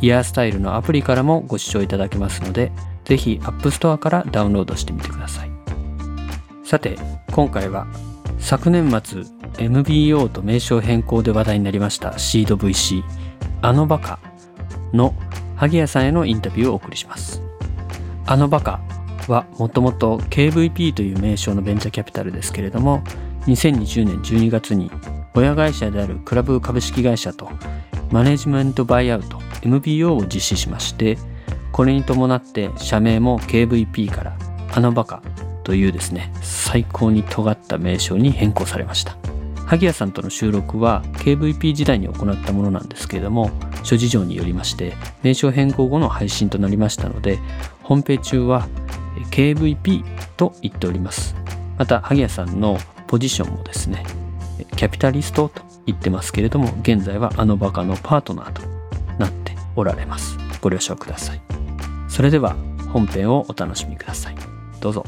イヤースタイルのアプリからもご視聴いただけますのでぜひ App Store からダウンロードしてみてください。さて今回は昨年末 MBO と名称変更で話題になりましたシード VC あのバカの萩谷さんへのインタビューをお送りします。あのバカはもともと KVP という名称のベンチャーキャピタルですけれども2020年12月に親会社であるクラブ株式会社とマネジメントバイアウト MBO を実施しましてこれに伴って社名も KVP からあのバカというですね最高に尖った名称に変更されました。萩谷さんとの収録は KVP 時代に行ったものなんですけれども諸事情によりまして名称変更後の配信となりましたので本編中は KVP と言っております。また萩谷さんのポジションもですねキャピタリストと言ってますけれども現在はあのバカのパートナーとなっておられます。ご了承ください。それでは本編をお楽しみください。どうぞ。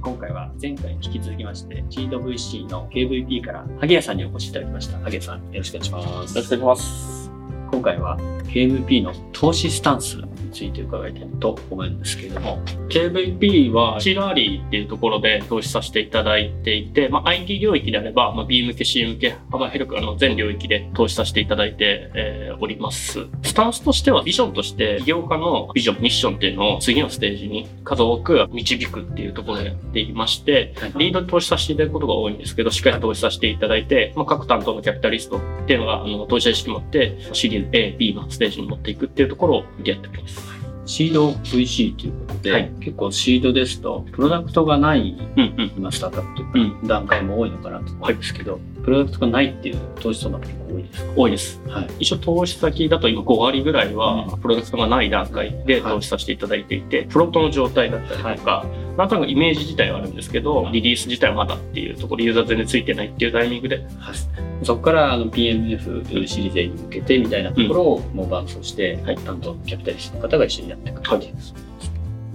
今回は前回に引き続きましてシード VC の KVP から萩谷さんにお越しいただきました。萩谷さんよろしくお願いします。よろしくお願いします。今回は KVP の投資スタンスついて伺いたいと思うんですけれども KVP はシーラーリーっていうところで投資させていただいていて、まあ、IT 領域であれば、まあ、B 向け C 向け幅広くあの全領域で投資させていただいて、えー、おりますスタンスとしてはビジョンとして起業家のビジョンミッションっていうのを次のステージに数多く導くっていうところでやっていまして、リードで投資させていただくことが多いんですけどしっかり投資させていただいて、まあ、各担当のキャピタリストっていうのがあの投資者意識持ってシリーズ A、B のステージに持っていくっていうところをやっております。シード VC ということで、はい、結構シードですと、プロダクトがない、うんうん、今スタートアップというか、段階も多いのかなと思うんですけど、はい、プロダクトがないっていう投資相談結構多いですか？多いです。はい、一応投資先だと今5割ぐらいは、プロダクトがない段階で投資させていただいていて、はい、プロットの状態だったりとか、なんとなくイメージ自体はあるんですけど、リリース自体はまだっていうところ、ユーザー全然ついてないっていうタイミングで、はい、そこからあの PMF シリーズに向けてみたいなところをもう伴走して、はい、担当キャピタリストの方が一緒にやっていく感じです。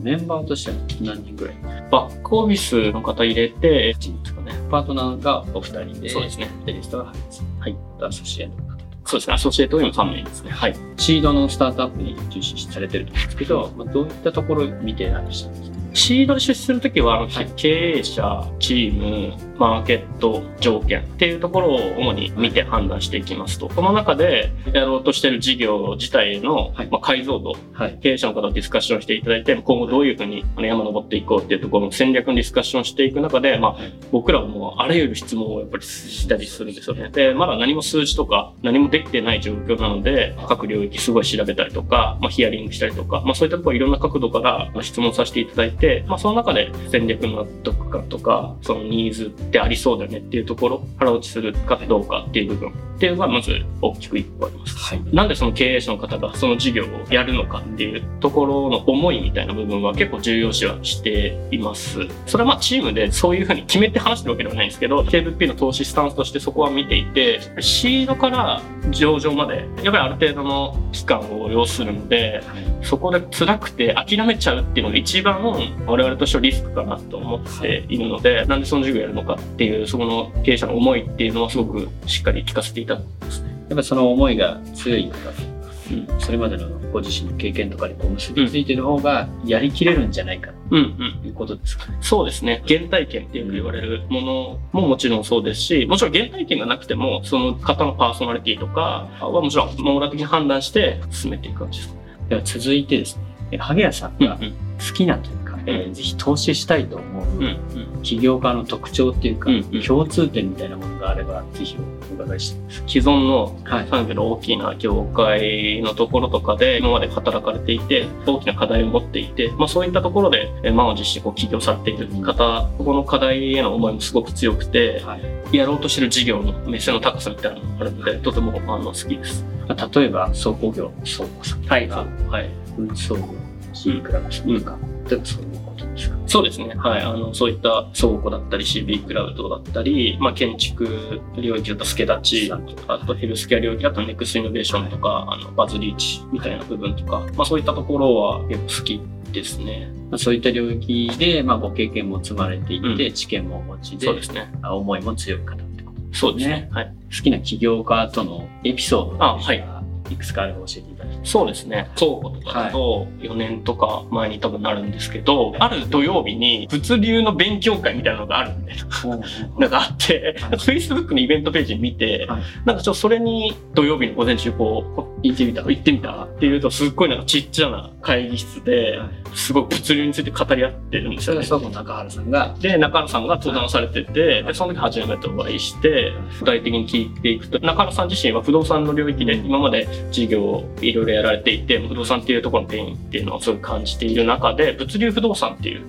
メンバーとしては何人ぐらい？バックオフィスの方入れて、1人ですかね。パートナーがお二人で、そうですね。キャピタリストがはい。アソシエの方そうですね。アソシエイト今3名ですね。はい。シードのスタートアップに重視されてると思うんですけど、まあ、どういったところを見てらっしゃるんですか？シードで出資するときは、あの、経営者、チーム、マーケット、条件っていうところを主に見て判断していきますと。この中でやろうとしている事業自体の、まあ、解像度、はい、経営者の方とディスカッションしていただいて、今後どういうふうに山登っていこうっていうところの戦略のディスカッションしていく中で、まあ、僕らはもうあらゆる質問をやっぱりしたりするんですよね。で、まだ何も数字とか何もできてない状況なので、各領域すごい調べたりとか、まあ、ヒアリングしたりとか、まあ、そういったところいろんな角度から質問させていただいて、まあ、その中で戦略の納得感とか、そのニーズってありそうだよねっていうところ、腹落ちするかどうかっていう部分っていうのがまず大きく一個あります。はい、なんでその経営者の方がその事業をやるのかっていうところの思いみたいな部分は結構重要視はしています。それはまあチームでそういうふうに決めて話してるわけではないんですけど、KVP の投資スタンスとしてそこは見ていて、シードから上場まで、やっぱりある程度の期間を要するので、そこで辛くて諦めちゃうっていうのが一番我々としてはリスクかなと思ってい。るので、なんでその授業やるのかっていう、そこの経営者の思いっていうのはすごくしっかり聞かせていただきますね。やっぱその思いが強い方、うん、それまでのご自身の経験とかにこう結びついてる方がやりきれるんじゃないかということですかね、うんうん、そうですね。原体験ってよく言われるものももちろんそうですし、もちろん原体験がなくても、その方のパーソナリティとかはもちろん網羅的に判断して進めていく感じですかでは続いてですね、萩谷さんが好きなというえー、ぜひ投資したいと思う、起業家の特徴っていうか、うんうん、共通点みたいなものがあれば、ぜひお伺いしたい。既存の産業の大きな業界のところとかで、今まで働かれていて、大きな課題を持っていて、まあそういったところで、満を持してこう起業されている方、ここの課題への思いもすごく強くて、はい、やろうとしてる事業の目線の高さみたいなのがあるのでとてもあの好きです。例えば倉庫業の倉庫さんはい。がはい。運送業 C クラブさんとか、例えばそういうことですか？そうですね。はい。あの、そういった倉庫だったり CB クラウドだったり、まあ、建築領域だった助立ち、あとヘルスケア領域だとネクストイノベーションとか、あの、バズリーチみたいな部分とか、まあ、そういったところは結構好きですね。まあそういった領域で、まあ、ご経験も積まれていて、う知見もお持ちでそうですね。あ思いも強い方ってことそうですね。はい。好きな起業家とのエピソードあはいいくつかあれば教えていただそうですね。倉庫とかだと4年とか前に多分なるんですけど、ある土曜日に物流の勉強会みたいなのがあるんで、なんかあって、なんか Facebook のイベントページ見て、はい。なんかちょっとそれに土曜日の午前中こう、こ行ってみた行ってみたっていうと、すっごいなんかちっちゃな会議室で、すごい物流について語り合ってるんですよね。それは倉庫の中原さんが。で、中原さんが登壇されてて、で、その時初めてお会いして、具体的に聞いていくと、中原さん自身は不動産の領域で今まで事業をいろいろやられていて、不動産っていうところのペインっていうのをすごい感じている中で、物流不動産っていう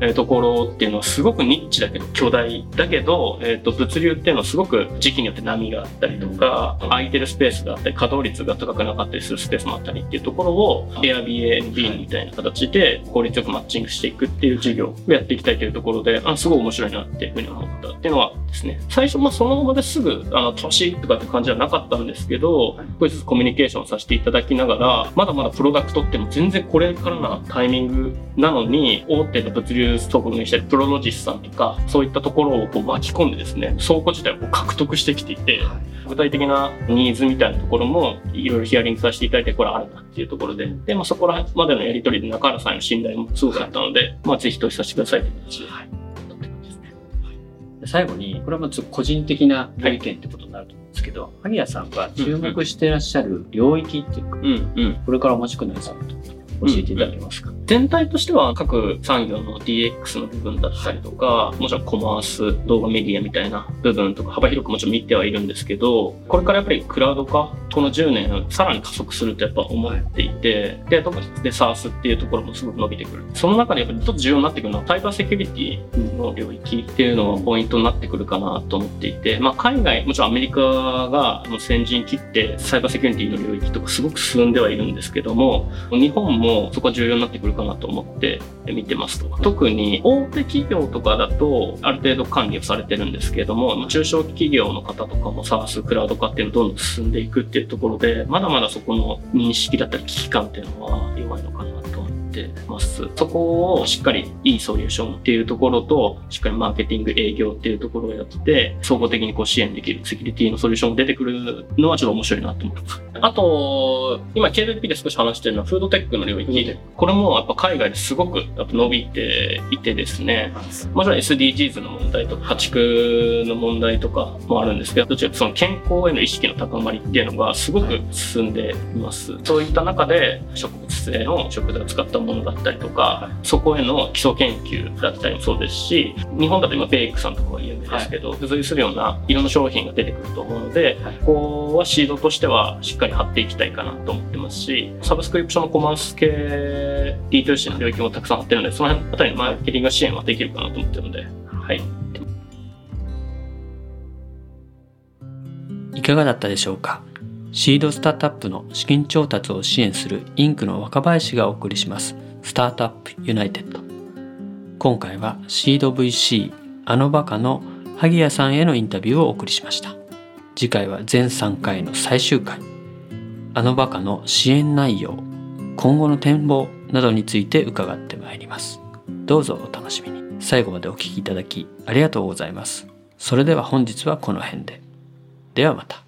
えーところっていうのはすごくニッチだけど巨大だけど、えー、と物流っていうのはすごく時期によって波があったりとか空いてるスペースがあったり稼働率が高くなかったりするスペースもあったりっていうところを Airbnb みたいな形で効率よくマッチングしていくっていう事業をやっていきたいというところであすごい面白いなっていうふうに思った。っていうのはですね。最初まあその場ですぐあの年とかって感じはなかったんですけど少しずつコミュニケーションさせていただきながらまだまだプロダクトっても全然これからなタイミングなのに大手の物流倉庫にしたりプロロジスさんとかそういったところをこう巻き込んでですね倉庫自体を獲得してきていて具体的なニーズみたいなところもいろいろヒアリングさせていただいてこれあるなっていうところで。で、まあ、そこらまでのやり取りで中原さんへの信頼もすごくあったので、まあ、ぜひ投資させてくださいという形で、はい。最後にこれはもうちょっと個人的なご意見ってことになると思うんですけど、萩谷さんが注目していらっしゃる領域っていうか、うんうん。これからお持ちくなりさると教えていただけますか、全体としては各産業の DX の部分だったりとか、もちろんコマース、動画メディアみたいな部分とか幅広くもちろん見てはいるんですけど、これからやっぱりクラウド化、この10年さらに加速するとやっぱ思っていて、で、特にで SARS っていうところもすごく伸びてくる。その中でやっぱりちょっと重要になってくるのはサイバーセキュリティの領域っていうのがポイントになってくるかなと思っていて、まあ海外、もちろんアメリカが先陣切ってサイバーセキュリティの領域とかすごく進んではいるんですけども、日本もそこは重要になってくるかなと思って見てますと。特に大手企業とかだとある程度管理をされてるんですけれども、中小企業の方とかも SARS、クラウド化っていうのどんどん進んでいくっていうところで、まだまだそこの認識だったり危機感っていうのは弱いのかなってます。そこをしっかりいいソリューションっていうところと、しっかりマーケティング営業っていうところをやって、総合的にこう支援できるセキュリティのソリューションが出てくるのはちょっと面白いなと思ってます。あと、今 KDP で少し話してるのはフードテックの領域で、これもやっぱ海外ですごくやっぱ伸びていてですね、もちろん SDGs の問題とか、家畜の問題とかもあるんですけど、どちらかその健康への意識の高まりっていうのがすごく進んでいます。そういった中で植物性の食材を使ったものだったりとか、そこへの基礎研究だったりもそうですし、日本だと今ベイクさんとかは有名ですけど、付随するようないろんな商品が出てくると思うので、ここはシードとしてはしっかり張っていきたいかなと思ってますし、サブスクリプションのコマース系 D2C の領域もたくさん張ってるので、その辺あたりのマーケティング支援はできるかなと思ってるので、はい。いかがだったでしょうか？シードスタートアップの資金調達を支援するインクの若林がお送りします。スタートアップユナイテッド。今回はシード VC あのバカの萩谷さんへのインタビューをお送りしました。次回は全3回の最終回。あのバカの支援内容今後の展望などについて伺ってまいります。どうぞお楽しみに。最後までお聞きいただきありがとうございます。それでは本日はこの辺で。ではまた。